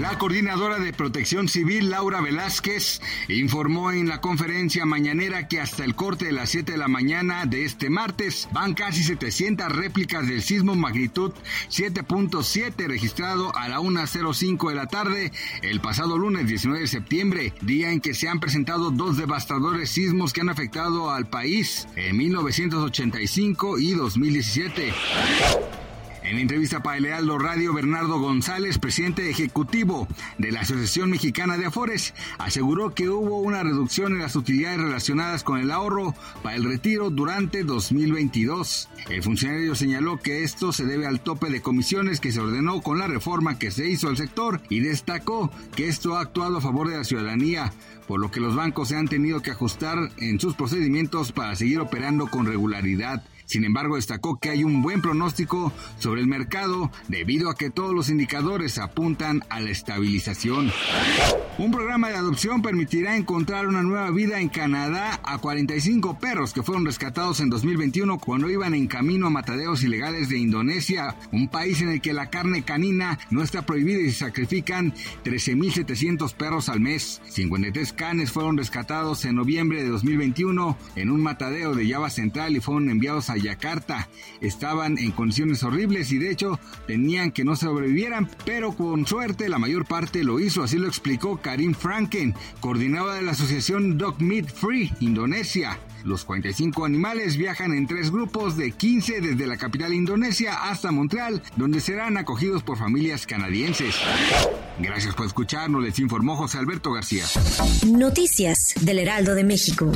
La coordinadora de Protección Civil, Laura Velázquez, informó en la conferencia mañanera que hasta el corte de las 7 de la mañana de este martes van casi 700 réplicas del sismo magnitud 7.7 registrado a la 1.05 de la tarde el pasado lunes 19 de septiembre, día en que se han presentado dos devastadores sismos que han afectado al país en 1985 y 2017. En entrevista para el Heraldo Radio, Bernardo González, presidente ejecutivo de la Asociación Mexicana de Afores, aseguró que hubo una reducción en las utilidades relacionadas con el ahorro para el retiro durante 2022. El funcionario señaló que esto se debe al tope de comisiones que se ordenó con la reforma que se hizo al sector y destacó que esto ha actuado a favor de la ciudadanía, por lo que los bancos se han tenido que ajustar en sus procedimientos para seguir operando con regularidad. Sin embargo, destacó que hay un buen pronóstico sobre el mercado debido a que todos los indicadores apuntan a la estabilización. Un programa de adopción permitirá encontrar una nueva vida en Canadá a 45 perros que fueron rescatados en 2021 cuando iban en camino a mataderos ilegales de Indonesia, un país en el que la carne canina no está prohibida y se sacrifican 13.700 perros al mes. 53 canes fueron rescatados en noviembre de 2021 en un matadero de Java Central y fueron enviados a Yakarta. Estaban en condiciones horribles y de hecho tenían que no sobrevivieran, pero con suerte la mayor parte lo hizo, así lo explicó Karim Franken, coordinadora de la asociación Dog Meat Free Indonesia. Los 45 animales viajan en tres grupos de 15 desde la capital indonesia hasta Montreal, donde serán acogidos por familias canadienses. Gracias por escucharnos, les informó José Alberto García. Noticias del Heraldo de México.